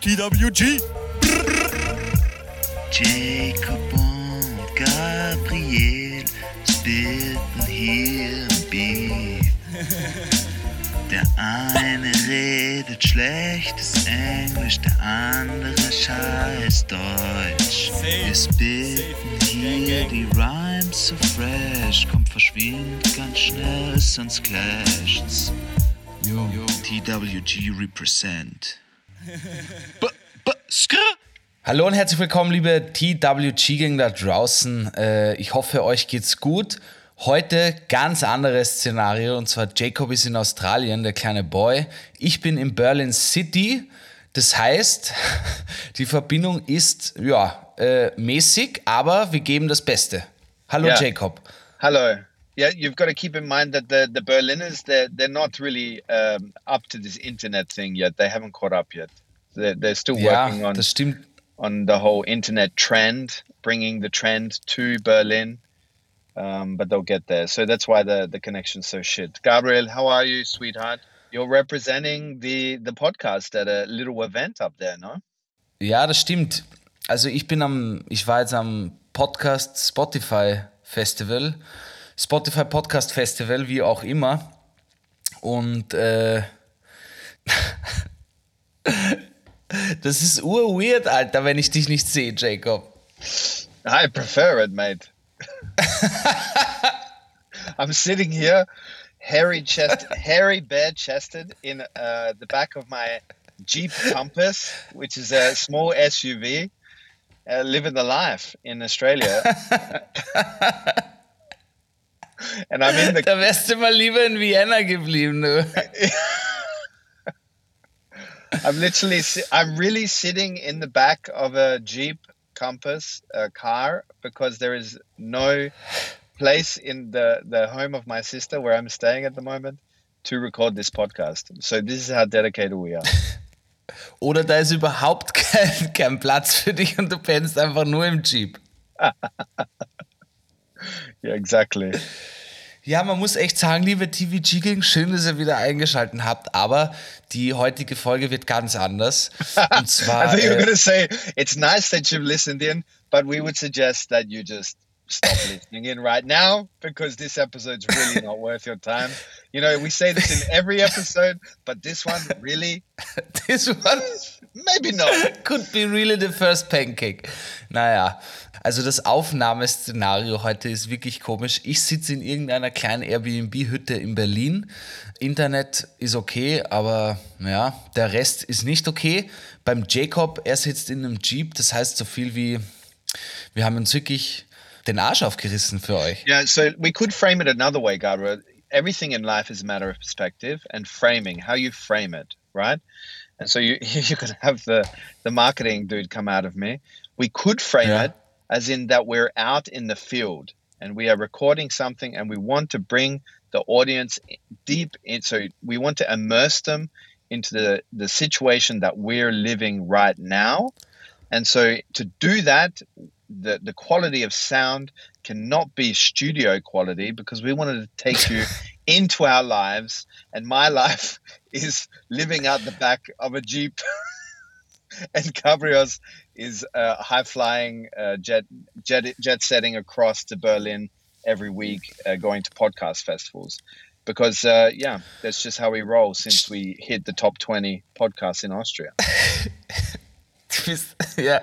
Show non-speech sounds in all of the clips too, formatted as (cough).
TWG. Jacob und Gabriel spitten hier im Beat. Der eine redet schlechtes Englisch, der andere scheiß Deutsch. Wir spitten hier die Rhymes so fresh, kommt verschwindet ganz schnell, sonst clasht's. Yo, TWG represent. B -b skr Hallo und herzlich willkommen, liebe TWG-Gang da draußen. Äh, ich hoffe, euch geht's gut. Heute ganz anderes Szenario und zwar Jacob ist in Australien, der kleine Boy. Ich bin in Berlin City. Das heißt, (laughs) die Verbindung ist ja äh, mäßig, aber wir geben das Beste. Hallo Ja. Jacob. Hello. Yeah, you've got to keep in mind that the, the Berliners they're they're not really um, up to this internet thing yet. They haven't caught up yet. They're, they're still working on stimmt. on the whole internet trend, bringing the trend to Berlin. Um, but they'll get there. So that's why the the connection's so shit. Gabriel, how are you, sweetheart? You're representing the the podcast at a little event up there, no? Ja, das stimmt. Also ich bin am, ich war jetzt am Podcast Spotify Festival, Spotify Podcast Festival, wie auch immer. Und äh, (laughs) das ist urweird, Alter, wenn ich dich nicht sehe, Jacob. I prefer it, mate. (laughs) I'm sitting here, hairy chest, hairy, bare chested in uh, the back of my Jeep Compass, which is a small SUV, uh, living the life in Australia. (laughs) and I'm in the (laughs) Da wärst du mal lieber in Vienna geblieben, du. (laughs) I'm literally, I'm really sitting in the back of a Jeep Compass uh, car because there is no place in the, the home of my sister where I'm staying at the moment to record this podcast. So this is how dedicated we are. (laughs) Oder da ist überhaupt kein, kein Platz für dich und du pennst einfach nur im Jeep. (laughs) Yeah, exactly. Ja, man muss echt sagen, liebe TVG Gang, schön, dass ihr wieder eingeschaltet habt, aber die heutige Folge wird ganz anders. (laughs) Und I zwar, thought you were äh, going to say it's nice that you've listened in, but we would suggest that you just stop (laughs) listening in right now because this episode's really not worth your time. You know, we say this in every episode, but this one really, this one maybe not. could be really the first pancake. Naja, also das Aufnahmeszenario heute ist wirklich komisch. Ich sitze in irgendeiner kleinen Airbnb-Hütte in Berlin. Internet ist okay, aber ja, der Rest ist nicht okay. Beim Jacob, er sitzt in einem Jeep, das heißt so viel wie, wir haben uns wirklich den Arsch aufgerissen für euch. Yeah, so we could frame it another way, Gabriel. Everything in life is a matter of perspective and framing, how you frame it, right? And so you, (laughs) going to have the, the marketing dude come out of me. We could frame Yeah. it as in that we're out in the field and we are recording something and we want to bring the audience deep in. So we want to immerse them into the, the situation that we're living right now. And so to do that, the, the quality of sound cannot be studio quality because we wanted to take you (laughs) into our lives. And my life (laughs) is living out the back of a Jeep. (laughs) and Gabriel's is uh, high flying, uh, jet, jet, jet setting across to Berlin every week, uh, going to podcast festivals. Because, uh, yeah, that's just how we roll since we hit the top 20 podcasts in Austria. (laughs) Bist, (laughs) ja,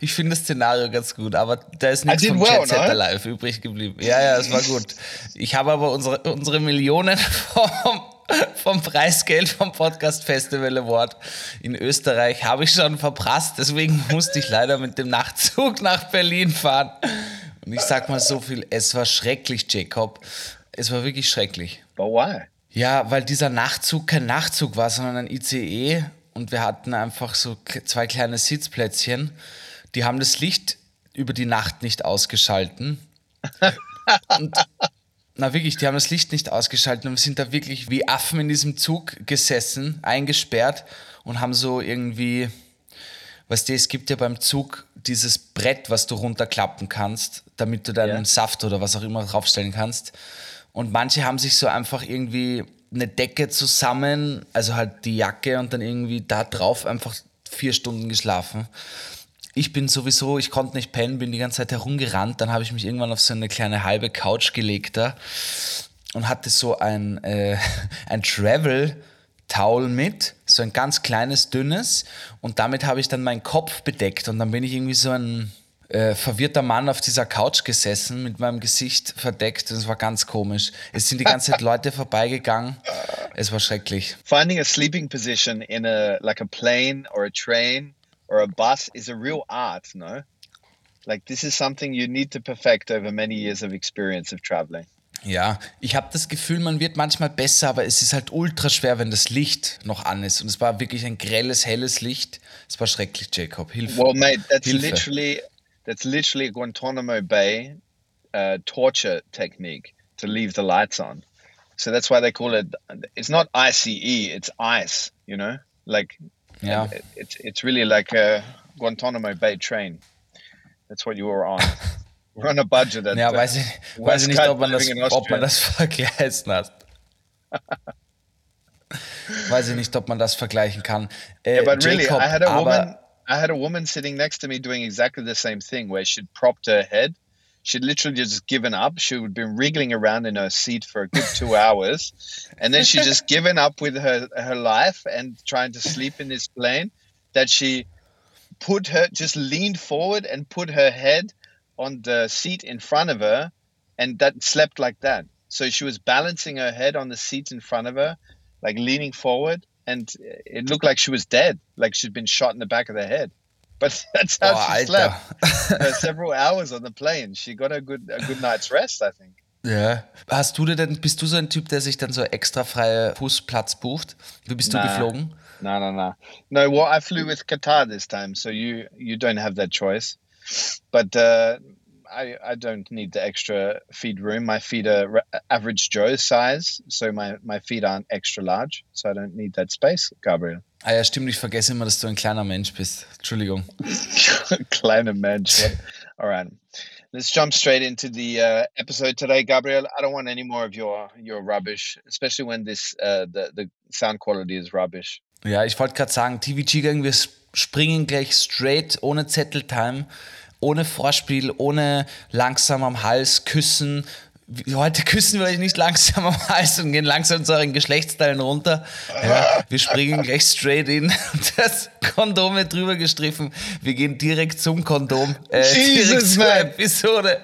ich finde das Szenario ganz gut, aber da ist nichts vom well, Jet Set ne? Alive übrig geblieben. Ja, ja, es war gut. Ich habe aber unsere, unsere Millionen (laughs) vom, vom Preisgeld vom Podcast Festival Award in Österreich habe ich schon verprasst, deswegen musste ich leider mit dem Nachtzug nach Berlin fahren. Und ich sag mal so viel, es war schrecklich, Jacob. Es war wirklich schrecklich. But why? Ja, weil dieser Nachtzug kein Nachtzug war, sondern ein ICE und wir hatten einfach so zwei kleine Sitzplätzchen. Die haben das Licht über die Nacht nicht ausgeschalten. (laughs) und, na wirklich, die haben das Licht nicht ausgeschaltet und wir sind da wirklich wie Affen in diesem Zug gesessen, eingesperrt und haben so irgendwie, weißt du, es gibt ja beim Zug dieses Brett, was du runterklappen kannst, damit du deinen Ja. Saft oder was auch immer draufstellen kannst. Und manche haben sich so einfach irgendwie eine Decke zusammen, also halt die Jacke und dann irgendwie da drauf einfach vier Stunden geschlafen. Ich bin sowieso, ich konnte nicht pennen, bin die ganze Zeit herumgerannt. Dann habe ich mich irgendwann auf so eine kleine halbe Couch gelegt da und hatte so ein, äh, (laughs) ein Travel-Towel mit, so ein ganz kleines, dünnes. Und damit habe ich dann meinen Kopf bedeckt. Und dann bin ich irgendwie so ein äh, verwirrter Mann auf dieser Couch gesessen, mit meinem Gesicht verdeckt. Und es war ganz komisch. Es sind die ganze Zeit (laughs) Leute vorbeigegangen. Es war schrecklich. Finding a sleeping position in a like a plane or a train or a bus is a real art, no? Like this is something you need to perfect over many years of experience of traveling. Ja, ich habe das Gefühl, man wird manchmal besser, aber es ist halt ultra schwer, wenn das Licht noch an ist. Und es war wirklich ein grelles, helles Licht. Es war schrecklich, Jacob. Hilfe. Well, mate, that's Hilfe. literally that's literally a Guantanamo Bay uh, torture technique to leave the lights on. So that's why they call it. It's not ICE, it's ICE. You know, like it- it's it's really like a Guantanamo Bay train. That's what you were on. (laughs) We're on a budget. At, Ja, uh, weiß ich, weiß ich nicht, ob man, das, ob man das vergleichen hat. (laughs) weiß ich nicht, ob man das vergleichen kann. Äh, Yeah, but really, Jacob, I had a woman. I had a woman sitting next to me doing exactly the same thing, where she'd propped her head. She'd literally just given up. She would been wriggling around in her seat for a good two hours, and then she just (laughs) given up with her her life and trying to sleep in this plane. That she put her just leaned forward and put her head on the seat in front of her, and that slept like that. So she was balancing her head on the seat in front of her, like leaning forward, and it looked like she was dead, like she'd been shot in the back of the head. But (laughs) that's how Boah, she slept (laughs) for several hours on the plane. She got a good a good night's rest, I think. Ja. Hast du denn, bist du so ein Typ, der sich dann so extra freie Fußplatz bucht? Wie bist du Nah. geflogen? No, no, no, no. Well, I flew with Qatar this time, so you you don't have that choice. But uh, I I don't need the extra feet room. My feet are re- average Joe size, so my my feet aren't extra large, so I don't need that space, Gabriel. Ah ja, stimmt, ich vergesse immer, dass du ein kleiner Mensch bist. Entschuldigung. (laughs) Kleiner Mensch. All right. Let's jump straight into the uh, episode today, Gabriel. I don't want any more of your your rubbish, especially when this uh, the the sound quality is rubbish. Ja, ich wollte gerade sagen, TV Gang, wir springen gleich straight, ohne Zetteltime, ohne Vorspiel, ohne langsam am Hals küssen. Heute küssen wir euch nicht langsam am Hals und gehen langsam zu euren Geschlechtsteilen runter. Ja, wir springen gleich straight in. (laughs) Das Kondom wird drüber gestriffen. Wir gehen direkt zum Kondom. Äh, direkt Jesus, zur man. Episode.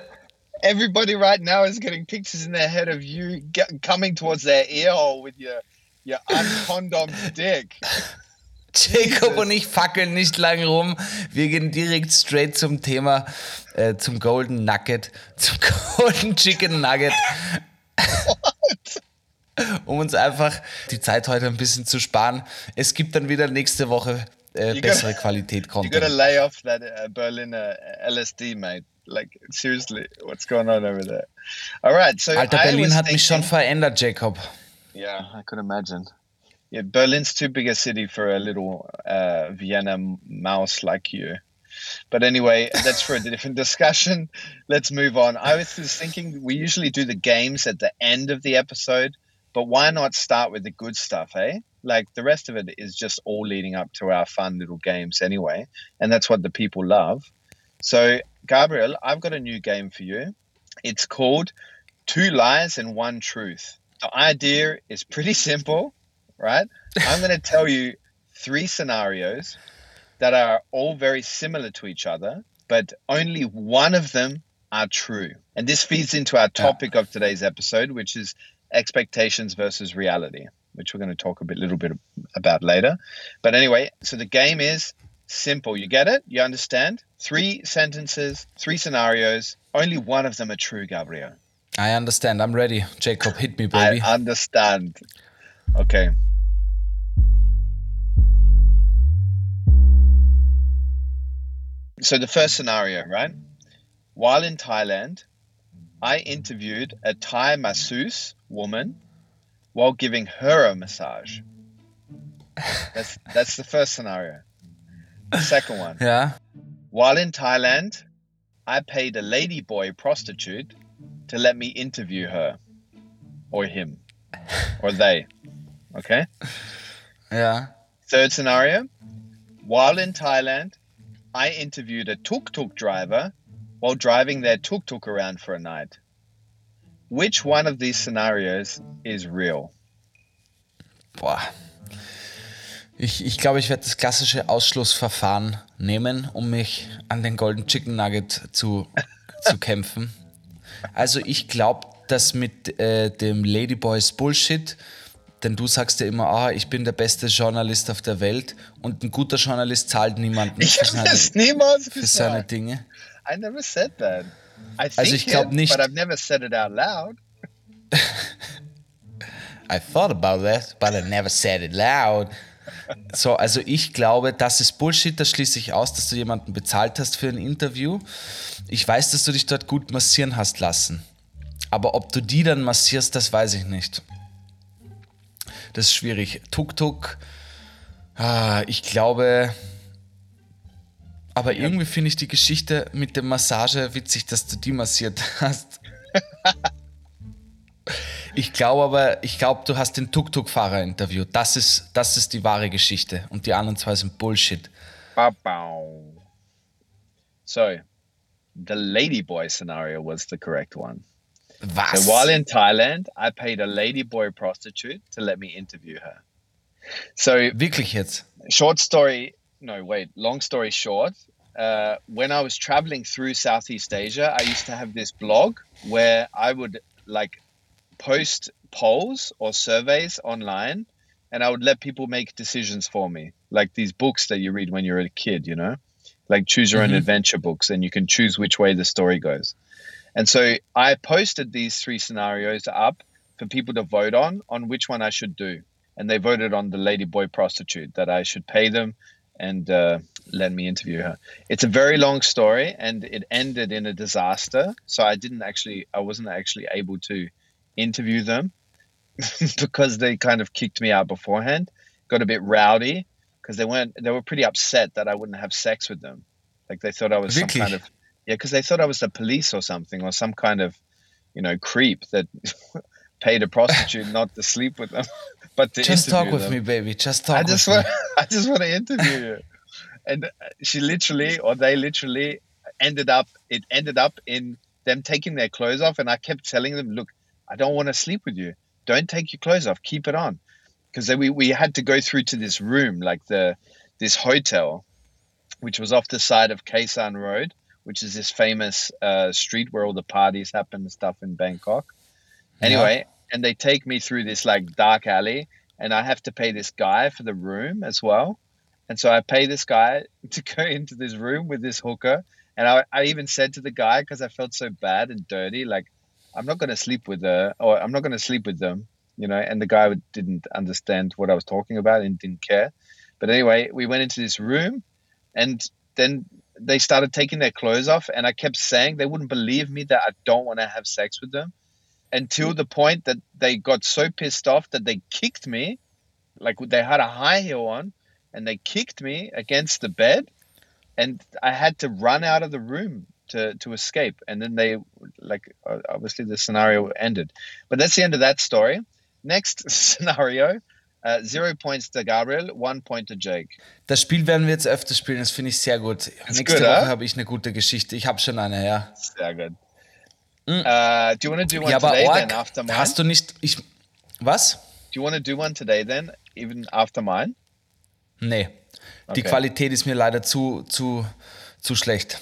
Everybody right now is getting pictures in their head of you coming towards their ear hole with your your uncondomed dick. Jacob und ich fackeln nicht lang rum. Wir gehen direkt straight zum Thema, äh, zum Golden Nugget, (laughs) zum Golden Chicken Nugget. um uns einfach die Zeit heute ein bisschen zu sparen. Es gibt dann wieder nächste Woche äh, bessere gotta- Qualität You gotta Content. lay off that uh, Berliner LSD, mate. Like seriously, what's going on over there? All right, so Alter, I Berlin hat mich schon thinking- verändert, Jacob. Yeah, I could imagine. Yeah, Berlin's too big a city for a little uh, Vienna mouse like you. But anyway, that's for a different (laughs) discussion. Let's move on. I was just thinking we usually do the games at the end of the episode, but why not start with the good stuff, eh? Like the rest of it is just all leading up to our fun little games anyway, and that's what the people love. So, Gabriel, I've got a new game for you. It's called Two Lies and One Truth. The idea is pretty (laughs) simple, right? I'm going to tell you three scenarios that are all very similar to each other, but only one of them are true. And this feeds into our ah. topic of today's episode, which is expectations versus reality, which we're going to talk a bit, little bit about later. But anyway, so the game is simple. You get it? You understand? Three sentences, three scenarios. Only one of them are true, Gabriel. I understand. I'm ready. Jacob, hit me, baby. I understand. Okay so the first scenario, right? While in Thailand, I interviewed a Thai masseuse woman while giving her a massage. (laughs) That's that's the first scenario. The second one. Yeah. While in Thailand, I paid a ladyboy prostitute to let me interview her or him or they. Okay? Ja. Third scenario. While in Thailand, I interviewed a tuk tuk driver while driving their tuk tuk around for a night. Which one of these scenarios is real? Boah. Ich, ich glaube, ich werde das klassische Ausschlussverfahren nehmen, um mich an den Golden Chicken Nugget zu, zu (laughs) kämpfen. Also ich glaube, dass mit äh, dem Ladyboys Bullshit, denn du sagst ja immer, ah, ich bin der beste Journalist auf der Welt und ein guter Journalist zahlt niemanden Ich für habe seine, das niemals für seine. Dinge. I never said that. I Also ich glaub it, nicht- but I've never said it out loud. (laughs) I thought about that, but I never said it loud. So, also ich glaube, das ist Bullshit. Das schließe ich aus, dass du jemanden bezahlt hast für ein Interview. Ich weiß, dass du dich dort gut massieren hast lassen. Aber ob du die dann massierst, das weiß ich nicht. Das ist schwierig. Tuk-Tuk. Ah, ich glaube. Aber irgendwie finde ich die Geschichte mit der Massage witzig, dass du die massiert (laughs) hast. Ich glaube aber, ich glaube, du hast den Tuk-Tuk-Fahrer interviewt. Das ist, das ist die wahre Geschichte. Und die anderen zwei sind Bullshit. So, the ladyboy scenario was the correct one. Was? So while in Thailand, I paid a ladyboy prostitute to let me interview her. So Wirklich jetzt? short story no wait long story short uh, when i was traveling through southeast asia i used to have this blog where i would like post polls or surveys online and i would let people make decisions for me like these books that you read when you're a kid you know like choose your own adventure books and you can choose which way the story goes and so i posted these three scenarios up for people to vote on on which one i should do and they voted on the ladyboy prostitute that I should pay them and uh, let me interview her. It's a very long story, and it ended in a disaster. So I didn't actually, I wasn't actually able to interview them (laughs) because they kind of kicked me out beforehand. Got a bit rowdy because they weren't, they were pretty upset that I wouldn't have sex with them. Like they thought I was some kind of, yeah, because they thought I was the police or something or some kind of, you know, creep that (laughs) paid a prostitute not to sleep with them, (laughs) but to Just talk with them. me, baby. Just talk I with just me. want, (laughs) I just want to interview you. And uh, she literally, or they literally, ended up. It ended up in them taking their clothes off, and I kept telling them, "Look, I don't want to sleep with you. Don't take your clothes off. Keep it on." Because we we had to go through to this room, like the this hotel, which was off the side of Kaisan Road, which is this famous uh, street where all the parties happen and stuff in Bangkok. Anyway, and they take me through this like dark alley, and I have to pay this guy for the room as well. And so I pay this guy (laughs) to go into this room with this hooker. And I, I even said to the guy, because I felt so bad and dirty, like, I'm not going to sleep with her, or I'm not going to sleep with them, you know. And the guy didn't understand what I was talking about and didn't care. But anyway, we went into this room, and then they started taking their clothes off. And I kept saying they wouldn't believe me that I don't want to have sex with them until the point that they got so pissed off that they kicked me like they had a high heel on and they kicked me against the bed and i had to run out of the room to, to escape and then they like obviously the scenario ended but that's the end of that story next (laughs) scenario uh, zero points to gabriel one point to jake Das Spiel werden wir jetzt öfter spielen, das finde ich sehr gut. Nächste good, Woche huh? habe ich eine gute Geschichte. Ich habe schon eine, ja. sehr good uh, do you want to do one. Ja, aber today Org, then after mine hast du nicht. Ich, was? do you want to do one today then even after mine Nee. Die Okay. Qualität ist mir leider zu, zu, zu schlecht.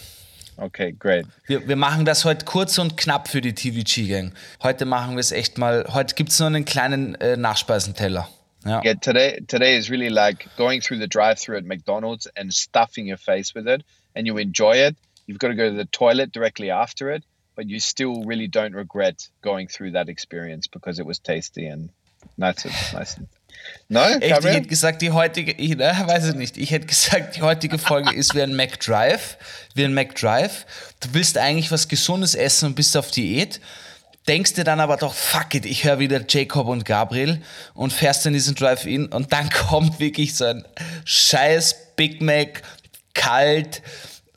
okay great Wir, wir machen das heute kurz und knapp für die TVG-Gang. Heute machen wir es echt mal. Heute gibt es nur einen kleinen äh, Nachspeisenteller. Ja. Yeah, today today is really like going through the drive-through at McDonald's and stuffing your face with it, and you enjoy it. You've got to go to the toilet directly after it, but you still really don't regret going through that experience because it was tasty and nice. and- nice. and- No, Echt, ich hätte gesagt, die heutige, ich, ne, weiß ich nicht, ich hätte gesagt, die heutige Folge ist wie ein McDrive, wie ein McDrive. Du willst eigentlich was Gesundes essen und bist auf Diät, denkst dir dann aber doch, fuck it, ich höre wieder Jacob und Gabriel und fährst in diesen Drive-In und dann (laughs) kommt wirklich so ein scheiß Big Mac, kalt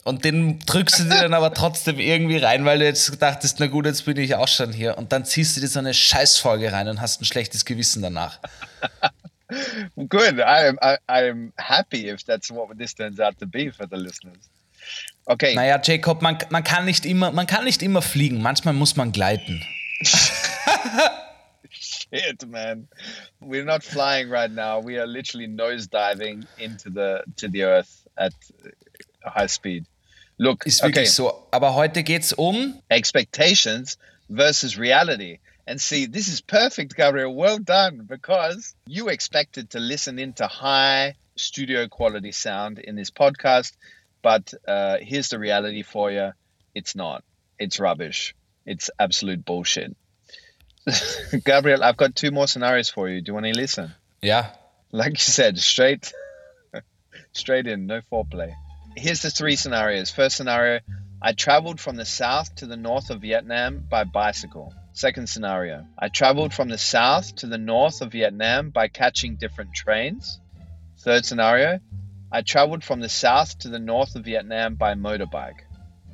und den drückst du dir dann aber trotzdem irgendwie rein, weil du jetzt dachtest, na gut, jetzt bin ich auch schon hier und dann ziehst du dir so eine Scheißfolge rein und hast ein schlechtes Gewissen danach. (laughs) Good. I'm I, I'm happy if that's what this turns out to be for the listeners. Okay. Naja, Jacob, man, man, kann nicht immer, man kann nicht immer fliegen, manchmal muss man gleiten. Shit, man. We're not flying right now. We are literally nosediving into the to the earth at high speed. Look, Ist okay. wirklich so. Aber heute geht's um. expectations versus reality. And see, this is perfect, Gabriel. Well done, because you expected to listen into high studio quality sound in this podcast, but uh, here's the reality for you: it's not. It's rubbish. It's absolute bullshit. (laughs) Gabriel, I've got two more scenarios for you. Do you want to listen? Yeah. like you said, straight, (laughs) straight in, no foreplay. Here's the three scenarios. First scenario: I traveled from the south to the north of Vietnam by bicycle. Second scenario: I traveled from the south to the north of Vietnam by catching different trains. Third scenario: I traveled from the south to the north of Vietnam by motorbike.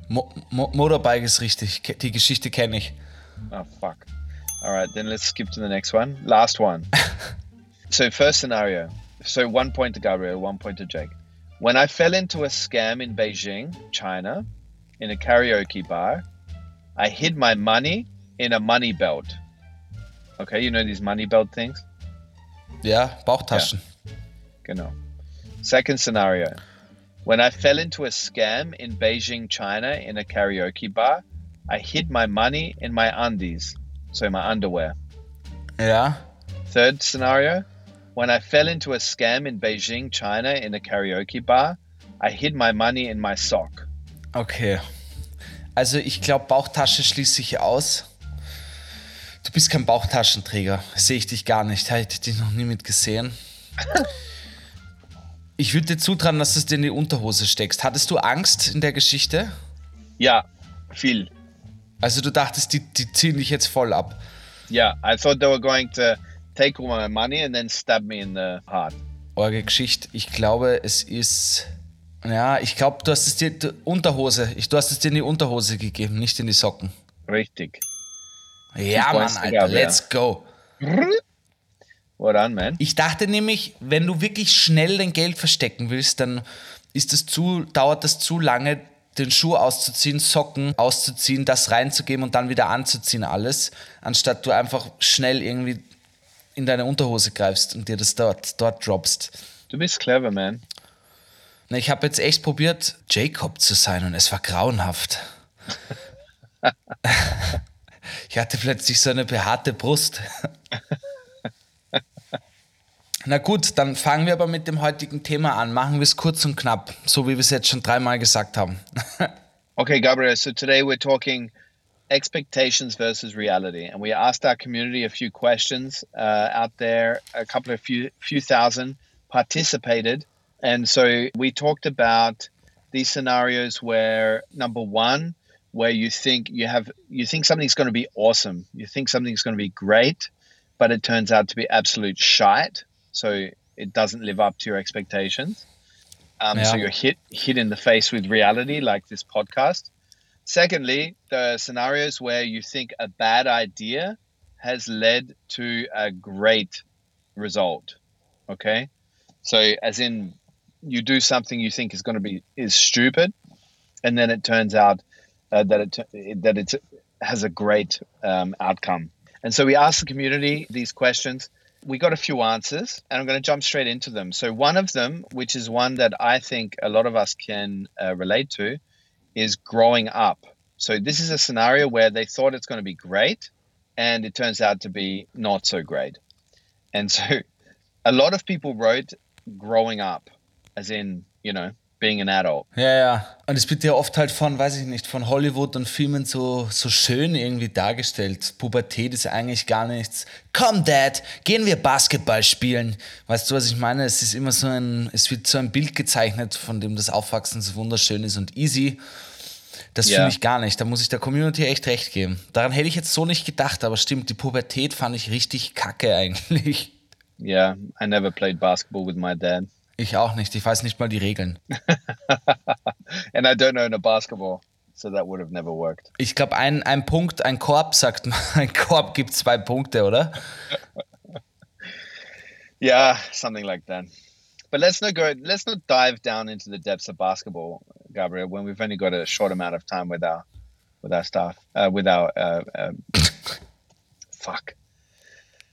Mo Mo Motorbike ist richtig. Die Geschichte kenne ich. Oh fuck. All right, then let's skip to the next one. Last one. (laughs) so first scenario. So one point to Gabriel, one point to Jake. When I fell into a scam in Beijing, China, in a karaoke bar, I hid my money in a money belt. Okay, you know these money belt things? Ja, Bauchtaschen. Genau. Second scenario. When I fell into a scam in Beijing, China, in a karaoke bar, I hid my money in my undies, so my underwear. Ja. Third scenario when I fell into a scam in Beijing, China, in a karaoke bar, I hid my money in my sock. Okay. Also ich glaube, Bauchtasche schließe ich aus. Du bist kein Bauchtaschenträger. Sehe ich dich gar nicht. Hätte ich dich noch nie mit gesehen. (laughs) Ich würde dir zutrauen, dass du es dir in die Unterhose steckst. Hattest du Angst in der Geschichte? Yeah, viel. Also du dachtest, die, die ziehen dich jetzt voll ab. Yeah, I thought they were going to take all my money and then stab me in the heart. Eure Geschichte, ich glaube, es ist. Ja, ich glaube, du hast es dir die Unterhose. Ich, du hast es dir in die Unterhose gegeben, nicht in die Socken. Richtig. Ja, Mann, Alter, let's go. Well done, man. Ich dachte nämlich, wenn du wirklich schnell dein Geld verstecken willst, dann ist es zu, dauert das zu lange, den Schuh auszuziehen, Socken auszuziehen, das reinzugeben und dann wieder anzuziehen alles, anstatt du einfach schnell irgendwie in deine Unterhose greifst und dir das dort, dort droppst. Du bist clever, man. Na, ich habe jetzt echt probiert, Jacob zu sein und es war grauenhaft. (laughs) (laughs) ich hatte plötzlich so eine behaarte Brust. (laughs) Na gut, dann fangen wir aber mit dem heutigen Thema an. Machen wir es kurz und knapp, so wie wir es jetzt schon dreimal gesagt haben. (laughs) Okay, Gabriel. So today we're talking expectations versus reality, and we asked our community a few questions uh, out there. A couple of few few thousand participated, and so we talked about these scenarios where number one, where you think you have you think something's going to be awesome, you think something's going to be great, but it turns out to be absolute shite. So it doesn't live up to your expectations. Um, So you're hit hit in the face with reality, like this podcast. Secondly, the scenarios where you think a bad idea has led to a great result. Okay, so as in you do something you think is going to be is stupid, and then it turns out uh, that it that it has a great um, outcome. And so we ask the community these questions. We got a few answers, and I'm going to jump straight into them. So one of them, which is one that I think a lot of us can uh, relate to, is growing up. So this is a scenario where they thought it's going to be great, and it turns out to be not so great. And so (laughs) a lot of people wrote growing up, as in, you know, being an adult. Ja, ja. Und es wird ja oft halt von, weiß ich nicht, von Hollywood und Filmen so, so schön irgendwie dargestellt. Pubertät ist eigentlich gar nichts. Komm, Dad, gehen wir Basketball spielen. Weißt du, was ich meine? Es ist immer so ein, es wird so ein Bild gezeichnet, von dem das Aufwachsen so wunderschön ist und easy. Das Ja. fühle ich gar nicht. Da muss ich der Community echt recht geben. Daran hätte ich jetzt so nicht gedacht, aber stimmt, die Pubertät fand ich richtig kacke eigentlich. Yeah, I never played basketball with my dad, Ich auch nicht. Ich weiß nicht mal die Regeln. (laughs) and I don't own a basketball, so that would have never worked. Ich glaube, ein, ein Punkt, ein Korb sagt man, (laughs) ein Korb gibt zwei Punkte, oder? (laughs) Yeah, something like that. But let's not go. Let's not dive down into the depths of basketball, Gabriel, when we've only got a short amount of time with our with our staff, uh, with our uh, um, fuck.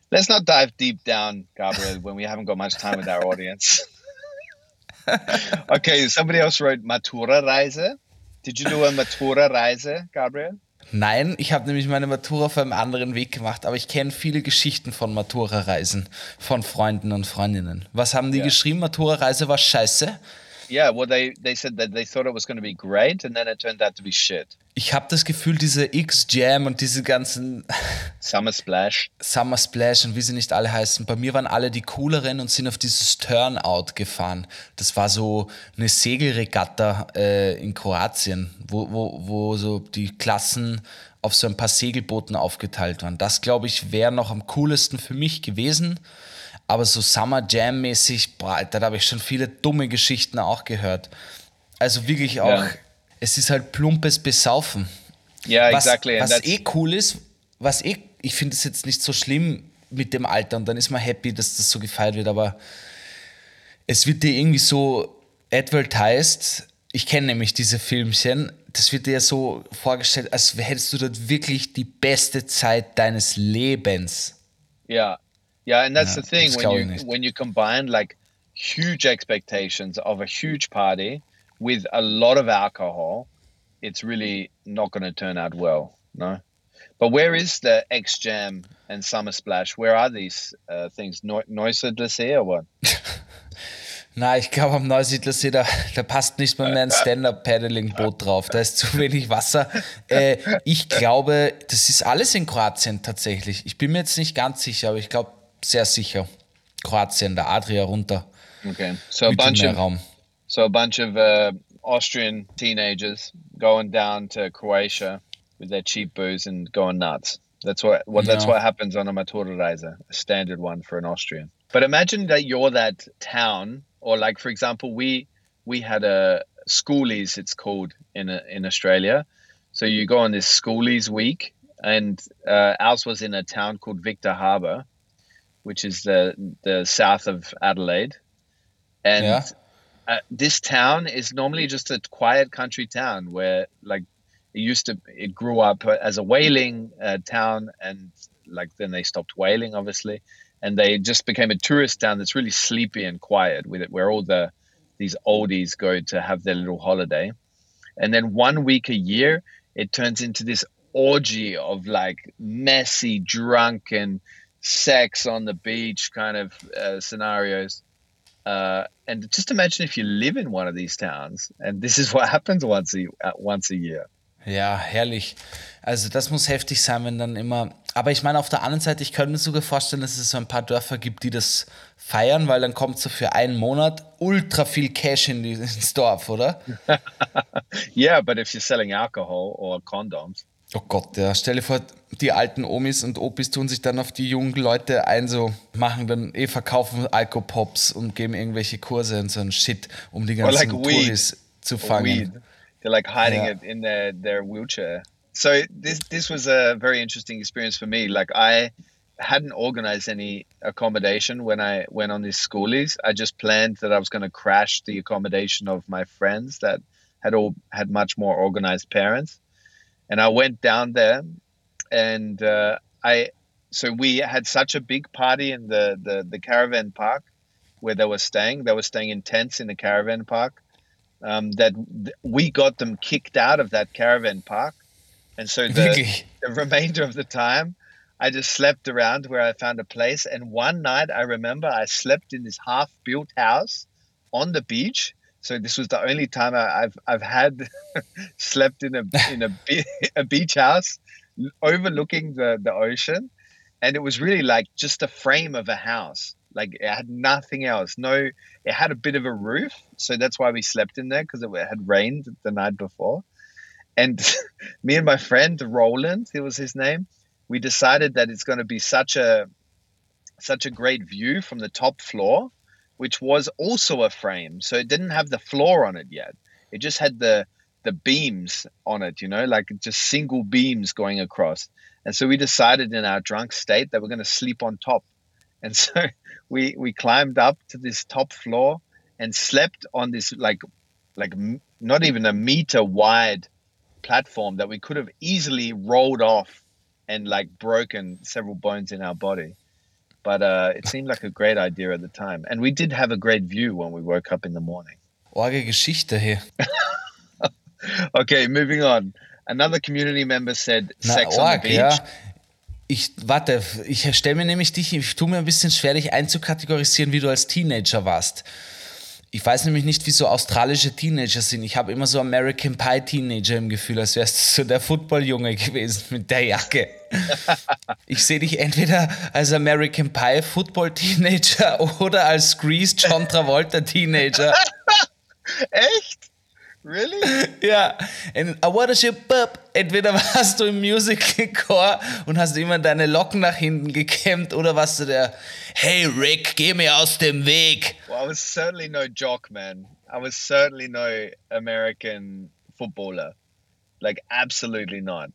Let's not dive deep down, Gabriel, when we haven't got much time with our audience. (laughs) okay, somebody else wrote Matura Reise. Did you do a Matura Reise, Gabriel? Nein, ich habe nämlich meine Matura auf einem anderen Weg gemacht, aber ich kenne viele Geschichten von Matura-Reisen von Freunden und Freundinnen. Was haben die Ja. geschrieben? Matura-Reise war scheiße. Yeah, well, they they said that they thought it was going to be great, and then it turned out to be shit. Ich habe das Gefühl, diese X-Jam und diese ganzen (laughs) Summer Splash. Summer Splash und wie sie nicht alle heißen, bei mir waren alle die cooleren und sind auf dieses Turnout gefahren. Das war so eine Segelregatta äh, in Kroatien, wo, wo, wo so die Klassen auf so ein paar Segelbooten aufgeteilt waren. Das, glaube ich, wäre noch am coolsten für mich gewesen. Aber so Summer Jam-mäßig, da habe ich schon viele dumme Geschichten auch gehört. Also wirklich auch, Ja. es ist halt plumpes Besaufen Yeah, was, exactly. And was eh cool ist, was eh, ich finde es jetzt nicht so schlimm mit dem Alter und dann ist man happy, dass das so gefeiert wird, aber es wird dir irgendwie so advertised. Ich kenne nämlich diese Filmchen. Das wird dir so vorgestellt, als hättest du dort wirklich die beste Zeit deines Lebens. Yeah, yeah, and that's Yeah, the thing when you going. when you combine like huge expectations of a huge party with a lot of alcohol, it's really not going to turn out well. No, but where is the X Jam and Summer Splash? Where are these uh, things? No- Neusiedlersee or what? (laughs) Na, ich glaube, am Neusiedlersee, da, da passt nicht mal mehr ein Stand-Up-Paddling-Boot drauf. Da ist zu wenig Wasser. (laughs) Äh, ich glaube, das ist alles in Kroatien tatsächlich. Ich bin mir jetzt nicht ganz sicher, aber ich glaube sehr sicher. Kroatien, der Adria runter. Okay, so a bunch of Mittelmeerraum. So a bunch of uh, Austrian teenagers going down to Croatia with their cheap booze and going nuts. That's what, what that's what happens on a Maturreise, a standard one for an Austrian. But imagine that you're that town, or like for example, we we had a schoolies, it's called in a, in Australia. So you go on this schoolies week, and uh, ours was in a town called Victor Harbour, which is the the south of Adelaide, and Yeah. uh, this town is normally just a quiet country town where like it used to it grew up as a whaling uh, town and like then they stopped whaling obviously. And they just became a tourist town that's really sleepy and quiet with it where all the these oldies go to have their little holiday. And then one week a year it turns into this orgy of like messy drunken sex on the beach kind of uh, scenarios uh, and just imagine if you live in one of these towns and this is (laughs) what happens once a uh, once a year. Ja, herrlich. Also das muss heftig sein, wenn dann immer. Aber ich meine, auf der anderen Seite, ich könnte mir sogar vorstellen, dass es so ein paar Dörfer gibt, die das feiern, weil dann kommt so für einen Monat ultra viel Cash in die, (laughs) ins Dorf, oder? (laughs) Yeah, but if you're selling alcohol or condoms, Oh Gott, ja. Stell dir vor, die alten Omis und Opis tun sich dann auf die jungen Leute ein, so machen dann eh verkaufen Alkopops und geben irgendwelche Kurse und so ein Shit, um die ganzen like. Touris zu fangen. they're like hiding Yeah. it in their their wheelchair. So this this was a very interesting experience for me. Like I hadn't organized any accommodation when I went on these schoolies. I just planned that I was going to crash the accommodation of my friends that had all had much more organized parents. And I went down there, and uh, I so we had such a big party in the, the the caravan park where they were staying. They were staying in tents in the caravan park. Um, that th- we got them kicked out of that caravan park, and so the, (laughs) the remainder of the time, I just slept around where I found a place. And one night, I remember I slept in this half-built house on the beach So this was the only time I, I've I've had (laughs) slept in a in a, (laughs) a beach house overlooking the the ocean, and it was really like just a frame of a house. Like it had nothing else. No, it had a bit of a roof, so that's why we slept in there because it had rained the night before. And (laughs) me and my friend Roland, it was his name, we decided that it's going to be such a such a great view from the top floor, which was also a frame. So it didn't have the floor on it yet. It just had the the beams on it, you know, like just single beams going across. And so we decided in our drunk state that we're going to sleep on top. And (laughs) so we we climbed up to this top floor and slept on this like like not even a meter wide platform that we could have easily rolled off and like broken several bones in our body. But uh, it seemed like a great idea at the time. And we did have a great view when we woke up in the morning. Orge Geschichte hier. (laughs) Okay, moving on. Another community member said Na, sex on the beach. ja. Ich, warte, ich stelle mir nämlich dich, ich tue mir ein bisschen schwer, dich einzukategorisieren, wie du als Teenager warst. Ich weiß nämlich nicht, wie so australische Teenager sind. Ich habe immer so American Pie Teenager im Gefühl, als wärst du (laughs) so der Footballjunge gewesen mit der Jacke. (laughs) Ich sehe dich entweder als American Pie Football Teenager (laughs) oder als Grease John Travolta Teenager. Echt? Really? (laughs) Ja, and I wanna ship up. Entweder warst du im Musical-Chor und hast immer deine Locken nach hinten gekämmt oder warst du der, hey Rick, geh mir aus dem Weg. Well, I was certainly no jock, man. I was certainly no American footballer. Like, absolutely not.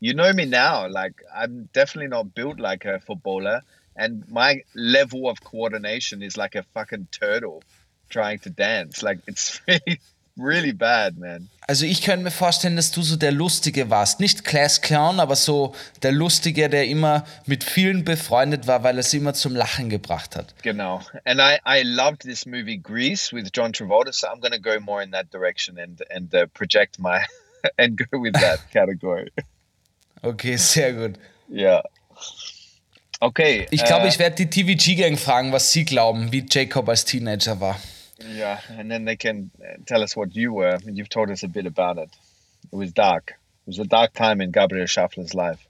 You know me now. Like, I'm definitely not built like a footballer. And my level of coordination is like a fucking turtle trying to dance. Like, it's (laughs) really, really bad, man. Also ich könnte mir vorstellen, dass du so der Lustige warst. Nicht Class Clown, aber so der Lustige, der immer mit vielen befreundet war, weil er sie immer zum Lachen gebracht hat. Genau. And I, I loved this movie Grease with John Travolta, so I'm to go more in that direction and, and uh, project my, (laughs) and go with that (laughs) category. Okay, sehr gut. Yeah. Okay. Ich glaube, uh, ich werde die TVG-Gang fragen, was sie glauben, wie Jacob als Teenager war. Yeah, and then they can tell us what you were. You've told us a bit about it. It was dark. It was a dark time in Gabriel Schaffler's life.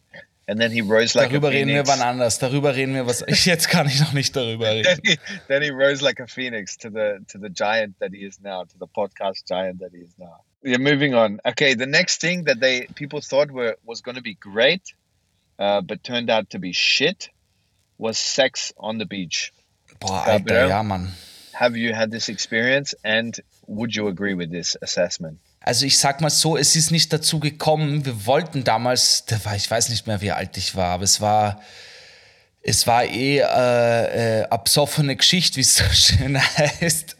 And then he rose like Darüber a reden wir phoenix. wann anders. Darüber reden wir was. Ich, Jetzt kann ich noch nicht darüber reden. then, he, then he rose like a phoenix to the to the giant that he is now, to the podcast giant that he is now. Yeah, moving on. Okay, the next thing that they people thought were was going to be great, uh, but turned out to be shit, was sex on the beach. Boah? Alter, ja, Mann. Have you had this experience, and would you agree with this assessment? Also ich sag mal so, es ist nicht dazu gekommen. Wir wollten damals, da war, ich weiß nicht mehr, wie alt ich war, aber es war, es war eh äh, äh, absoffene Geschichte, wie es so (laughs) schön heißt.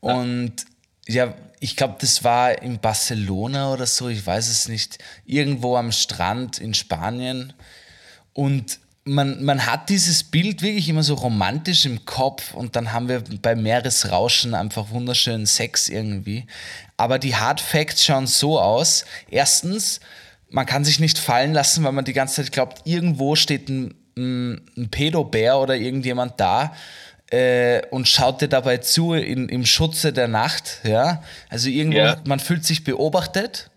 Und ja, ich glaube, das war in Barcelona oder so, ich weiß es nicht, irgendwo am Strand in Spanien. Und man, man hat dieses Bild wirklich immer so romantisch im Kopf und dann haben wir bei Meeresrauschen einfach wunderschönen Sex irgendwie. Aber die Hard Facts schauen so aus. Erstens, man kann sich nicht fallen lassen, weil man die ganze Zeit glaubt, irgendwo steht ein, ein, ein Pädobär oder irgendjemand da äh, und schaut dir dabei zu in, im Schutze der Nacht. Ja? Also irgendwo, Ja. man fühlt sich beobachtet.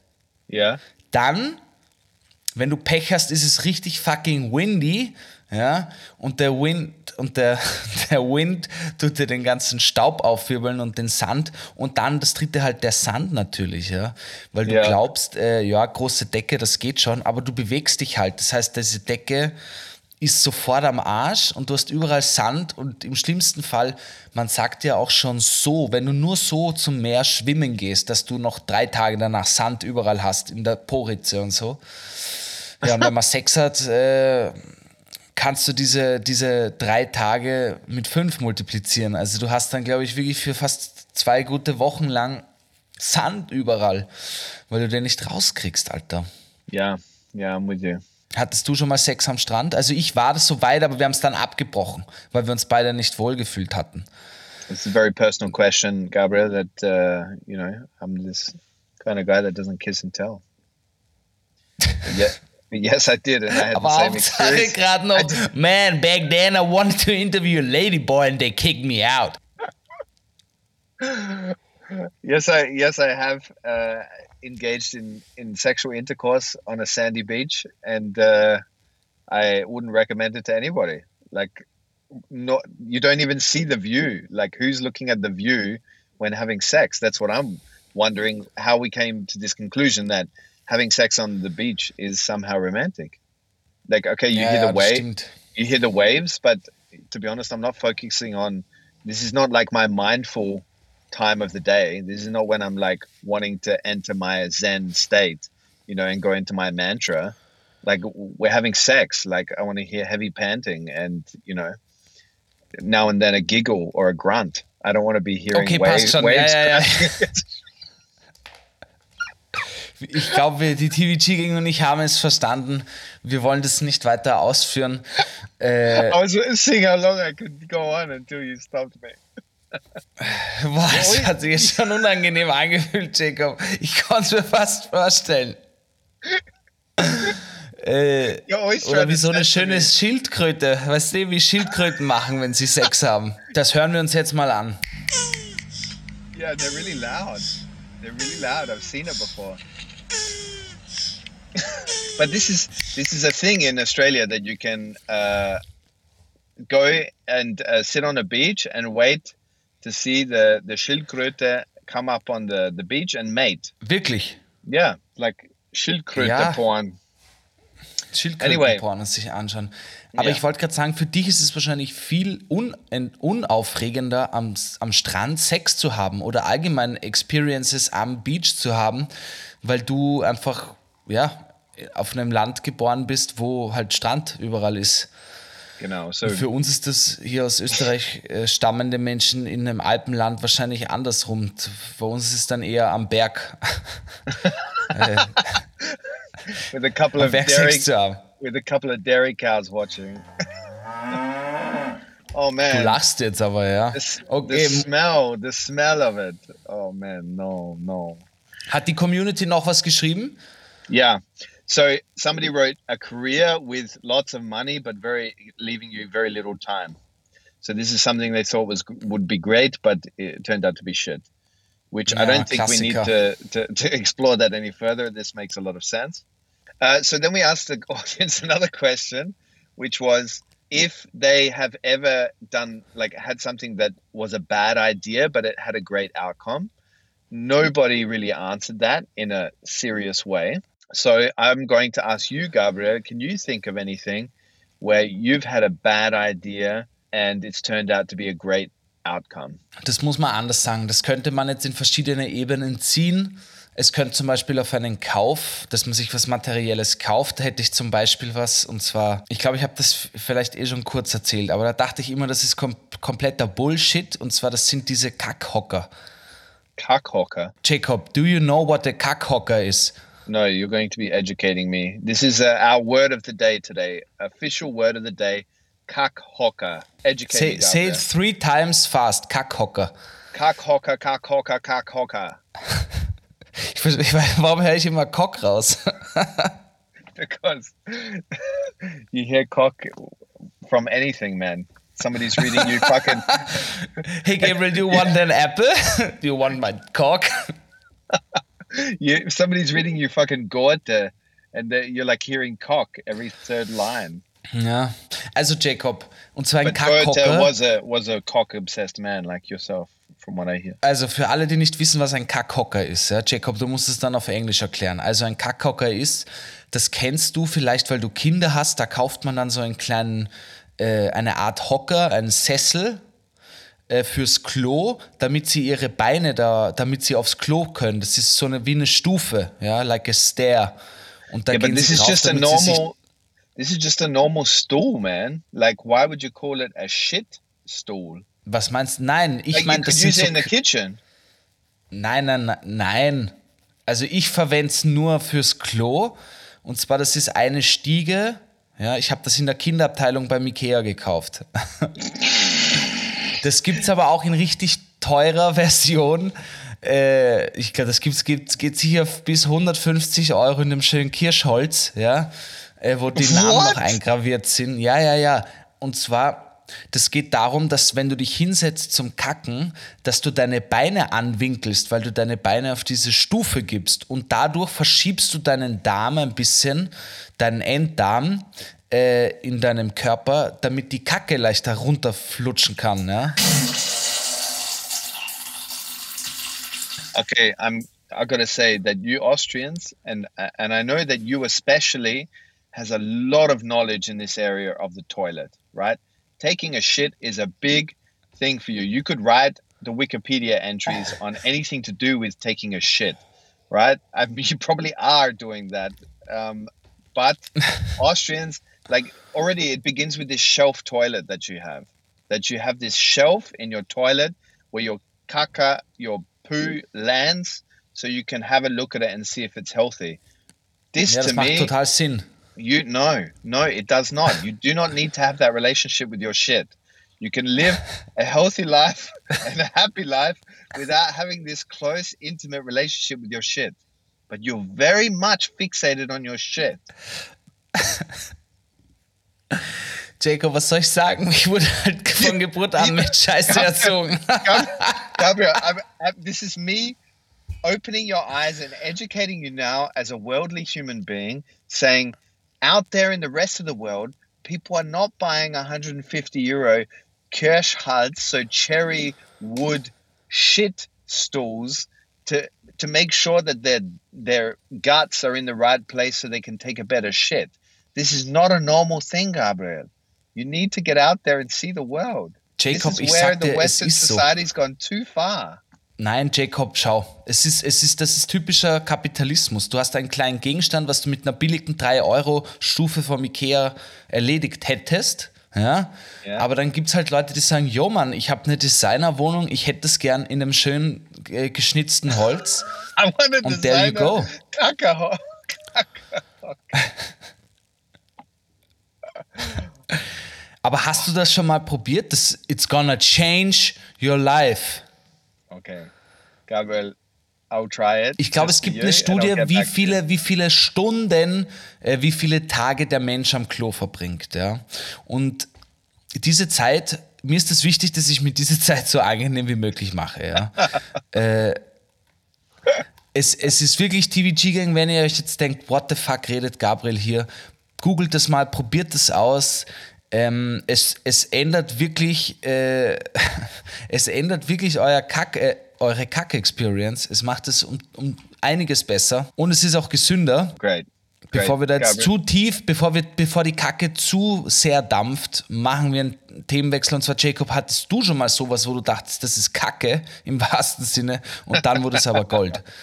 Yeah. Dann, wenn du Pech hast, ist es richtig fucking windy, ja, und der Wind und der, (laughs) der Wind tut dir den ganzen Staub aufwirbeln und den Sand und dann das dritte halt der Sand natürlich, ja, weil du Ja. glaubst, äh, ja, große Decke, das geht schon, aber du bewegst dich halt, das heißt, diese Decke ist sofort am Arsch und du hast überall Sand und im schlimmsten Fall, man sagt ja auch schon so, wenn du nur so zum Meer schwimmen gehst, dass du noch drei Tage danach Sand überall hast in der Poritze und so. Ja, und wenn man Sex hat, äh, kannst du diese, diese drei Tage mit fünf multiplizieren. Also du hast dann, glaube ich, wirklich für fast zwei gute Wochen lang Sand überall, weil du den nicht rauskriegst, Alter. Yeah, I'm with you. Hattest du schon mal Sex am Strand? Also ich war das so weit, aber wir haben es dann abgebrochen, weil wir uns beide nicht wohlgefühlt hatten. It's a very personal question, Gabriel. That uh, you know, I'm this kind of guy that doesn't kiss and tell. (laughs) yeah, yes, I did, and I had the same experience. gerade noch, man, back then I wanted to interview a lady boy and they kicked me out. Yes, I yes I have uh, engaged in in sexual intercourse on a sandy beach, and uh, I wouldn't recommend it to anybody. Like, not you don't even see the view. Like, who's looking at the view when having sex? That's what I'm wondering. How we came to this conclusion that having sex on the beach is somehow romantic. Like, okay, you Ja, hear the wave, you hear the waves, but to be honest, I'm not focusing on. This is not like my mindful time of the day. This is not when I'm like wanting to enter my Zen state, you know, and go into my mantra. Like we're having sex. Like I want to hear heavy panting and you know, now and then a giggle or a grunt. I don't want to be hearing Okay, wa- passt schon. Ja, waves. ja, ja. crashing. (laughs) Ich glaube, die TVG Gang und ich haben es verstanden. Wir wollen das nicht weiter ausführen. Äh, I was seeing how long I could go on until you stopped me. (laughs) boah, es hat sich jetzt schon unangenehm angefühlt, Jacob. Ich konnte es mir fast vorstellen. (laughs) Äh, oder wie so eine schöne. Schildkröte. Weißt du, wie Schildkröten machen, wenn sie Sex haben? Das hören wir uns jetzt mal an. Yeah, they're really loud. They're really loud. I've seen it before. (laughs) but this is this is a thing in Australia that you can uh, go and uh, sit on a beach and wait to see the the Schildkröte come up on the the beach and mate. Wirklich. Yeah, like Schildkröte Ja. porn. Schildkrötenporn sich anschauen. Aber Ja. ich wollte gerade sagen, für dich ist es wahrscheinlich viel un en- unaufregender, am, am Strand Sex zu haben oder allgemein Experiences am Beach zu haben, weil du einfach, ja, auf einem Land geboren bist, wo halt Strand überall ist. Genau. So Für uns ist das hier aus Österreich äh, stammende Menschen in einem Alpenland wahrscheinlich andersrum. Bei uns ist es dann eher am Berg, (laughs) with a couple of Berg dairy Sex zu haben. with a couple of dairy cows watching. (laughs) oh Du man. lachst jetzt aber, ja. The, Okay, the smell, the smell of it. Oh man, no, no. Hat die Community noch was geschrieben? Yeah. So somebody wrote a career with lots of money, but very leaving you very little time. So this is something they thought was would be great, but it turned out to be shit. Which I don't think we need to, to to (laughs) explore that any further. This makes a lot of sense. Uh, so then we asked the (laughs) audience another question, which was if they have ever done like had something that was a bad idea, but it had a great outcome. Nobody really answered that in a serious way. So I'm going to ask you, Gabriel, can you think of anything where you've had a bad idea and it's turned out to be a great outcome? Das muss man anders sagen. Das könnte man jetzt in verschiedene Ebenen ziehen. Es könnte zum Beispiel auf einen Kauf, dass man sich was Materielles kauft, da hätte ich zum Beispiel was, und zwar, ich glaube, ich habe das vielleicht eh schon kurz erzählt, aber da dachte ich immer, das ist kom kompletter Bullshit, und zwar, das sind diese Kackhocker. Cockhocker. Jacob, do you know what a Kackhocker is? No, you're going to be educating me. This is uh, our word of the day today. Official word of the day. Cockhocker. Educate Say, say it three times fast, Kackhocker. Cockhocker, cockhocker, cockhocker. (laughs) Ich, weiß, warum höre ich immer Cock raus? (laughs) Because you hear cock from anything, man. Somebody's reading you fucking (laughs) hey Gabriel, do you want an apple? do you want my cock? you somebody's reading you fucking Gorte and you're like hearing cock every third line. Ja, also Jacob, und zwar ein Gorte Kackhocker. was a was a cock obsessed man like yourself, from what I hear. Also für alle, die nicht wissen, was ein Kackhocker ist, ja, Jacob, du musst es dann auf Englisch erklären. Also ein Kackhocker ist, das kennst du vielleicht, weil du Kinder hast, da kauft man dann so einen kleinen, äh, eine Art Hocker, einen Sessel äh, fürs Klo, damit sie ihre Beine da, damit sie aufs Klo können. Das ist so eine wie eine Stufe, ja, like a stair. Und da Yeah, but gehen this sie is drauf, just a normal this is just a normal stool, man. Like why would you call it a shit stool? Was meinst du? Nein, ich Like meine, das sind so in the kitchen. Nein, nein, nein, nein. Also ich verwende es nur fürs Klo. Und zwar, das ist eine Stiege. Ja, ich habe das in der Kinderabteilung beim Ikea gekauft. das gibt es aber auch in richtig teurer Version. Äh, ich glaube, das gibt's, gibt, geht sicher bis 150 Euro in dem schönen Kirschholz, ja, äh, wo die Namen What? noch eingraviert sind. Ja, ja, ja. Und zwar das geht darum, dass wenn du dich hinsetzt zum Kacken, dass du deine Beine anwinkelst, weil du deine Beine auf diese Stufe gibst und dadurch verschiebst du deinen Darm ein bisschen, deinen Enddarm äh, in deinem Körper, damit die Kacke leichter runterflutschen kann. Ja? Okay, I'm. I gotta say that you Austrians and and I know that you especially has a lot of knowledge in this area of the toilet, right? Taking a shit is a big thing for you. You could write the Wikipedia entries (sighs) on anything to do with taking a shit, right? I mean, (laughs) you probably are doing that, um, but (laughs) Austrians like already it begins with this shelf toilet that you have, that you have this shelf in your toilet where your caca, your poo lands, so you can have a look at it and see if it's healthy. This das to me, total Sinn. You no, no, it does not. You do not need to have that relationship with your shit. You can live a healthy life (laughs) and a happy life without having this close, intimate relationship with your shit. But you're very much fixated on your shit. Jacob, was soll ich sagen? Ich wurde halt von Geburt an mit Scheiße erzogen. Gab- Gabriel, this is me opening your eyes and educating you now as a worldly human being, saying out there in the rest of the world, people are not buying 150 euro kirsch Kirschhals, so cherry wood shit stools to to make sure that their their guts are in the right place so they can take a better shit. This is not a normal thing, Gabriel. You need to get out there and see the world. Jacob, this is where the Western so. society's gone too far. Nein, Jacob, schau. Es ist, es ist, das ist typischer Kapitalismus. Du hast einen kleinen Gegenstand, was du mit einer billigen 3-Euro-Stufe vom Ikea erledigt hättest. Ja? Ja. Aber dann gibt es halt Leute, die sagen, jo Mann, ich habe eine Designerwohnung, ich hätte es gern in einem schön äh, geschnitzten Holz. I want to And there you go. Kaka. Aber hast du das schon mal probiert? Das, it's gonna change your life. Okay, Gabriel, I'll try it. Ich glaube, es gibt eine Studie, wie viele, wie viele Stunden, äh, wie viele Tage der Mensch am Klo verbringt. Ja? Und diese Zeit, mir ist es wichtig, dass ich mir diese (laughs) Zeit so angenehm wie möglich mache. Ja? (laughs) äh, es, es ist wirklich TVG-Gang, wenn ihr euch jetzt denkt, what the fuck redet Gabriel hier, googelt das mal, probiert das aus. Ähm, es, es ändert wirklich, äh, (laughs) es ändert wirklich euer Kack, äh, eure Kack-Experience. Es macht es um, um einiges besser und es ist auch gesünder. Great. Bevor wir da jetzt zu tief, bevor, wir, bevor die Kacke zu sehr dampft, machen wir einen Themenwechsel. Und zwar, Jacob, hattest du schon mal sowas, wo du dachtest, das ist Kacke im (laughs) wahrsten Sinne und dann wurde es aber Gold? (laughs)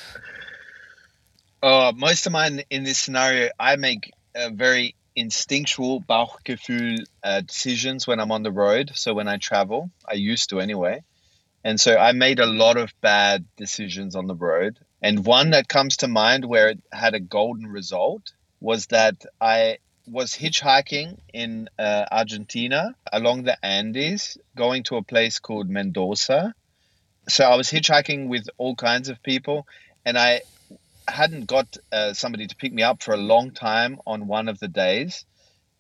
Uh, most of mine in this scenario, I make uh, very instinctual Bauchgefühl uh, decisions when I'm on the road. So when I travel, I used to anyway. And so I made a lot of bad decisions on the road. And one that comes to mind where it had a golden result was that I was hitchhiking in uh, Argentina along the Andes, going to a place called Mendoza. So I was hitchhiking with all kinds of people, and I hadn't got uh, somebody to pick me up for a long time on one of the days.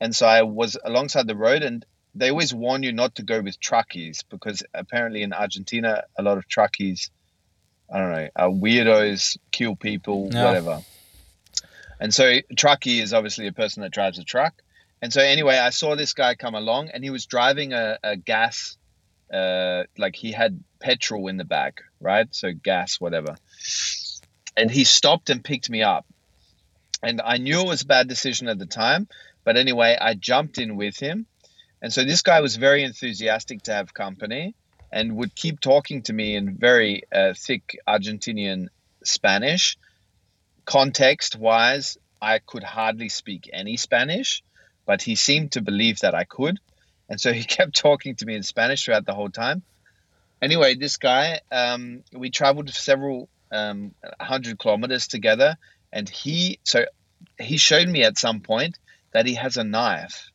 And so I was alongside the road, and they always warn you not to go with truckies because apparently in Argentina, a lot of truckies, I don't know, are weirdos, kill people, Yeah. whatever. And so truckie is obviously a person that drives a truck. And so anyway, I saw this guy come along, and he was driving a, a gas, uh, like he had petrol in the back, right? So gas, whatever and he stopped and picked me up. And I knew it was a bad decision at the time, but anyway, I jumped in with him. And so this guy was very enthusiastic to have company and would keep talking to me in very uh, thick Argentinian Spanish. Context wise, I could hardly speak any Spanish, but he seemed to believe that I could. And so he (laughs) kept talking to me in Spanish throughout the whole time. Anyway, this guy, um, we traveled several um, 100 kilometers together. And he so he showed me at some point that he has a knife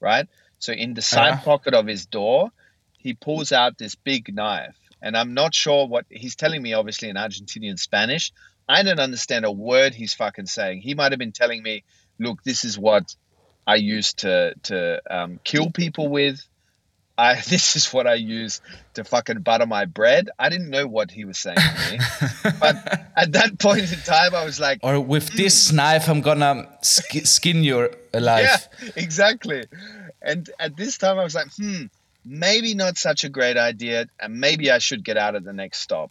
right? So in the side Uh-huh. pocket of his door he pulls out this big knife. And i'm not sure what he's telling me obviously in argentinian spanish. I don't understand a word he's fucking saying. He might have been telling me look this is what i used to to um, kill people with I (laughs) this is what I use to fucking butter my bread. I didn't know what he was saying to me, but (laughs) at that point in time, I was like, Or with this knife, I'm gonna sk- skin you alive. (laughs) yeah, exactly. And at this time, I was like, hmm, maybe not such a great idea, and maybe I should get out at the next stop.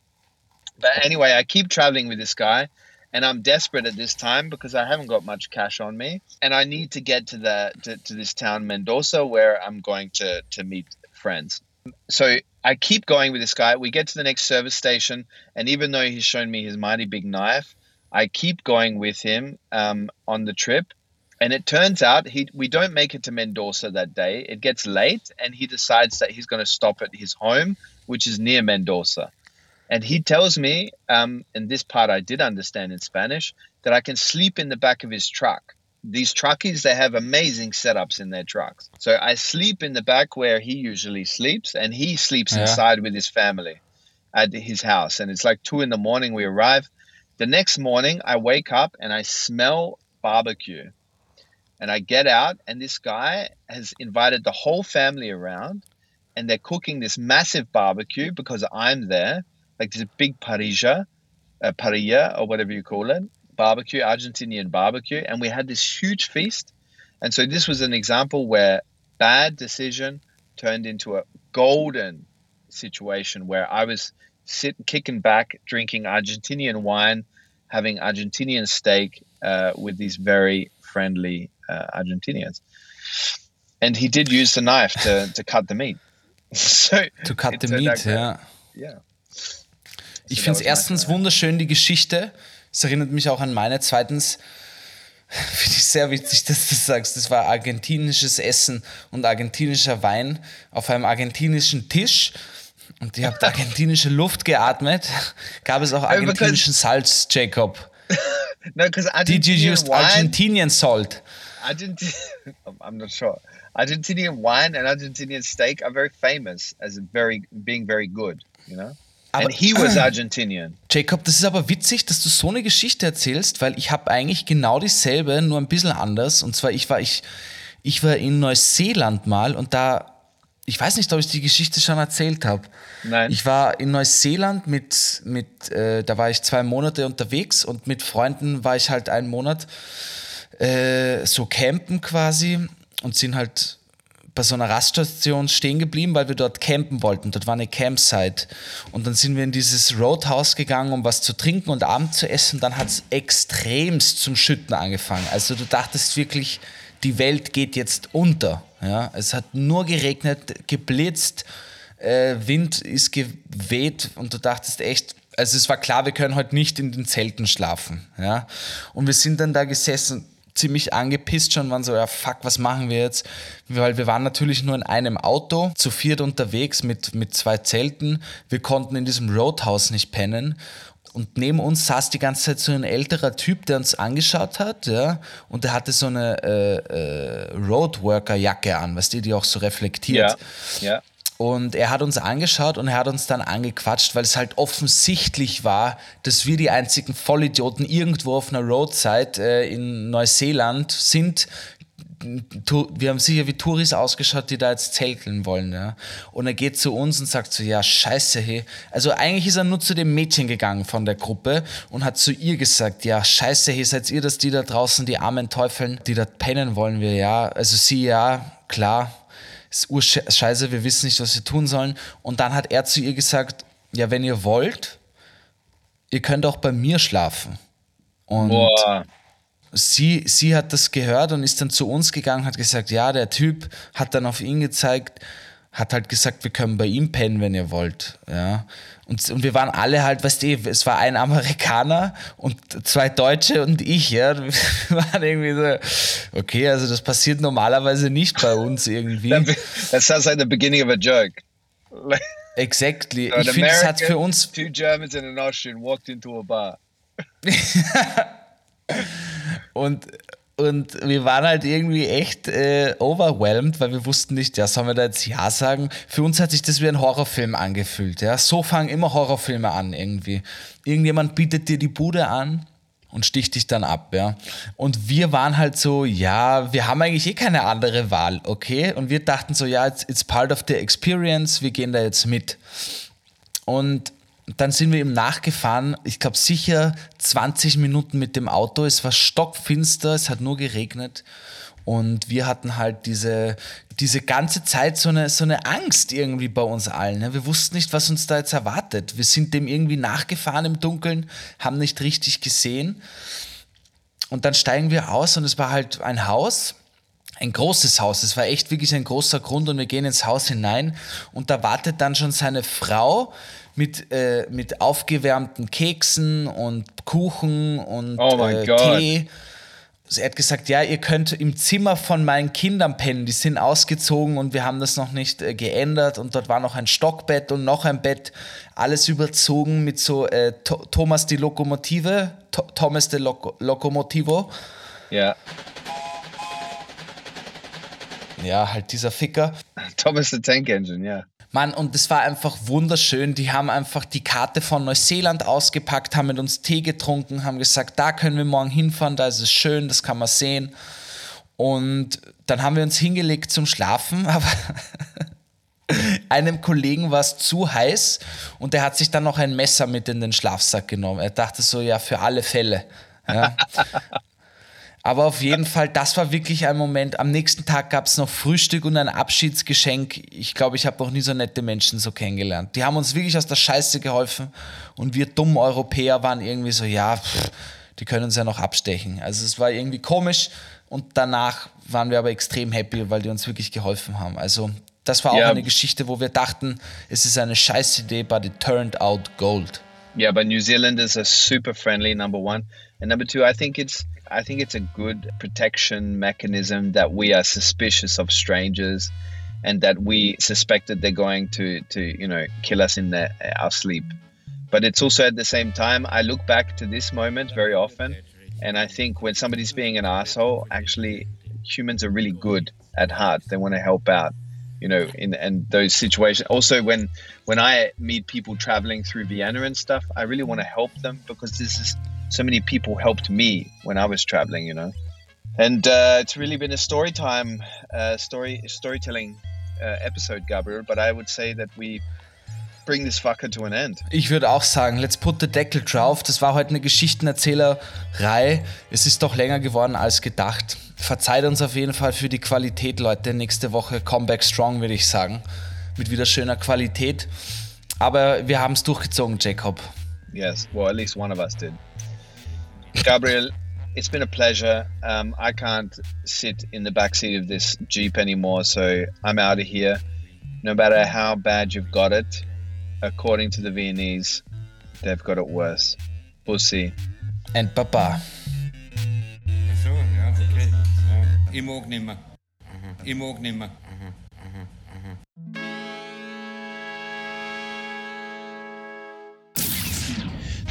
But anyway, I keep traveling with this guy, and I'm desperate at this time because I haven't got much cash on me, and I need to get to the to, to this town Mendoza where I'm going to to meet friends. So I keep going with this guy. We get to the next service station, and even though he's shown me his mighty big knife, I keep going with him um, on the trip. And it turns out he we don't make it to Mendoza that day. It gets late, and he decides that he's going to stop at his home, which is near Mendoza. And he tells me, um, and this part I did understand in Spanish, that I can sleep in the back of his truck. These truckies, they have amazing setups in their trucks. So I sleep in the back where he usually sleeps, and he sleeps Yeah. inside with his family at his house. And it's like two in the morning. We arrive. The next morning, I wake up and I smell barbecue. And I get out, and this guy has invited the whole family around, and they're cooking this massive barbecue because I'm there, like this big parrilla, uh, parrilla or whatever you call it, barbecue, Argentinian barbecue, and we had this huge feast. And so this was an example where bad decision turned into a golden situation where I was sitting, kicking back, drinking Argentinian wine, having Argentinian steak uh, with these very friendly uh, Argentinians. And he did use the knife to, to cut the meat. (laughs) so To cut the out meat, ja. Yeah. Ich finde es erstens wunderschön, die Geschichte. Es erinnert mich auch an meine. Zweitens (laughs) finde ich sehr witzig, dass du sagst, das war argentinisches Essen und argentinischer Wein auf einem argentinischen Tisch. Und ihr habt (laughs) argentinische Luft geatmet. Gab es auch argentinischen Salz, Jacob? (laughs) No, Did you use Argentinian salt? Argentine, I'm not sure. Argentinian wine and Argentinian steak are very famous as very being very good. You know, Aber- and he was (clears throat) Argentinian. Jacob, das ist aber witzig, dass du so eine Geschichte erzählst, weil ich habe eigentlich genau dieselbe, nur ein bisschen anders. Und zwar, ich war, ich, ich war in Neuseeland mal und da, ich weiß nicht, ob ich die Geschichte schon erzählt habe. Nein. Ich war in Neuseeland mit, mit äh, da war ich zwei Monate unterwegs und mit Freunden war ich halt einen Monat äh, so campen quasi und sind halt bei so einer Raststation stehen geblieben, weil wir dort campen wollten. Dort war eine Campsite. Und dann sind wir in dieses Roadhouse gegangen, um was zu trinken und Abend zu essen. Dann hat es extremst zum Schütten angefangen. Also du dachtest wirklich, die Welt geht jetzt unter. Ja? Es hat nur geregnet, geblitzt, äh, Wind ist geweht und du dachtest echt, also es war klar, wir können heute nicht in den Zelten schlafen. Ja? Und wir sind dann da gesessen, ziemlich angepisst schon, waren so, ja fuck, was machen wir jetzt? Weil wir waren natürlich nur in einem Auto, zu viert unterwegs mit, mit zwei Zelten. Wir konnten in diesem Roadhouse nicht pennen. Und neben uns saß die ganze Zeit so ein älterer Typ, der uns angeschaut hat, ja, und der hatte so eine äh, äh, Roadworker-Jacke an, weißt du, die auch so reflektiert. Yeah, yeah. Und er hat uns angeschaut und er hat uns dann angequatscht, weil es halt offensichtlich war, dass wir die einzigen Vollidioten irgendwo auf einer Roadside äh, in Neuseeland sind. Wir haben sicher wie Touris ausgeschaut, die da jetzt zelteln wollen. Ja? Und er geht zu uns und sagt so, ja, scheiße, hey. Also eigentlich ist er nur zu dem Mädchen gegangen von der Gruppe und hat zu ihr gesagt, ja, scheiße, hey, seid ihr das, die da draußen, die armen Teufeln, die da pennen wollen wir, ja. Also sie, ja, klar, ist urscheiße, wir wissen nicht, was wir tun sollen. Und dann hat er zu ihr gesagt, ja, wenn ihr wollt, ihr könnt auch bei mir schlafen. Und Boah. sie, sie hat das gehört und ist dann zu uns gegangen, hat gesagt, ja, der Typ hat dann auf ihn gezeigt, hat halt gesagt, wir können bei ihm pennen, wenn ihr wollt. Ja. Und, und wir waren alle halt, weißt du, es war ein Amerikaner und zwei Deutsche und ich, ja. (laughs) Wir waren irgendwie so, okay, also das passiert normalerweise nicht bei uns irgendwie. That, sounds like the beginning of a joke. Exactly. an Ich finde, es hat für uns two Germans and an Austrian walked into a bar. (laughs) Und, und wir waren halt irgendwie echt äh, overwhelmed, weil wir wussten nicht, ja, sollen wir da jetzt Ja sagen? Für uns hat sich das wie ein Horrorfilm angefühlt. Ja? So fangen immer Horrorfilme an irgendwie. Irgendjemand bietet dir die Bude an und sticht dich dann ab, ja. Und wir waren halt so, ja, wir haben eigentlich eh keine andere Wahl, okay? Und wir dachten so, ja, it's, it's part of the experience, wir gehen da jetzt mit. Und dann sind wir ihm nachgefahren, ich glaube sicher 20 Minuten mit dem Auto. Es war stockfinster, es hat nur geregnet. Und wir hatten halt diese, diese ganze Zeit so eine, so eine Angst irgendwie bei uns allen. Ne? Wir wussten nicht, was uns da jetzt erwartet. Wir sind dem irgendwie nachgefahren im Dunkeln, haben nicht richtig gesehen. Und dann steigen wir aus und es war halt ein Haus, ein großes Haus. Es war echt wirklich ein großer Grund und wir gehen ins Haus hinein und da wartet dann schon seine Frau mit, äh, mit aufgewärmten Keksen und Kuchen und Oh äh. Tee. Also er hat gesagt, ja, ihr könnt im Zimmer von meinen Kindern pennen. Die sind ausgezogen und wir haben das noch nicht äh, geändert. Und dort war noch ein Stockbett und noch ein Bett. Alles überzogen mit so äh, Tho- Thomas die Lokomotive, Tho- Thomas de Loco Lokomotivo. Yeah. Ja, halt dieser Ficker. (laughs) Thomas the Tank Engine, yeah. Mann, und es war einfach wunderschön. Die haben einfach die Karte von Neuseeland ausgepackt, haben mit uns Tee getrunken, haben gesagt, da können wir morgen hinfahren, da ist es schön, das kann man sehen. Und dann haben wir uns hingelegt zum Schlafen, (laughs) aber einem Kollegen war es zu heiß und der hat sich dann noch ein Messer mit in den Schlafsack genommen. Er dachte so, ja, für alle Fälle. Ja. Aber auf jeden Fall, das war wirklich ein Moment. Am nächsten Tag gab es noch Frühstück und ein Abschiedsgeschenk. Ich glaube, ich habe noch nie so nette Menschen so kennengelernt. Die haben uns wirklich aus der Scheiße geholfen und wir dummen Europäer waren irgendwie so, ja, pff, die können uns ja noch abstechen. Also es war irgendwie komisch und danach waren wir aber extrem happy, weil die uns wirklich geholfen haben. Also das war auch Ja. eine Geschichte, wo wir dachten, es ist eine scheiß Idee, but it turned out gold. Yeah, but New Zealanders are super friendly. Number one, and number two, I think it's I think it's a good protection mechanism that we are suspicious of strangers, and that we suspect that they're going to to you know kill us in our sleep. But it's also at the same time, I look back to this moment very often, and I think when somebody's being an asshole, actually humans are really good at heart. They want to help out you know in and those situations also when when i meet people traveling through vienna and stuff i really want to help them because this is so many people helped me when i was traveling you know and uh, it's really been a story time uh, story storytelling uh, episode gabriel but i would say that we bring this fucker to an end Ich würde auch sagen, let's put the Deckel drauf. Das war heute eine Geschichtenerzählerei. Es ist doch länger geworden als gedacht. Verzeiht uns auf jeden Fall für die Qualität, Leute. Nächste Woche Comeback Strong, würde ich sagen. Mit wieder schöner Qualität. Aber wir haben es durchgezogen, Jacob. Yes, well, at least one of us did. Gabriel, it's been a pleasure. Um, I can't sit in the backseat of this Jeep anymore, so I'm out of here. No matter how bad you've got it, according to the Viennese, they've got it worse. Pussy. And Papa. Ach so, ja, okay. Ja. Ich mag nimmer. Ich mag nimmer.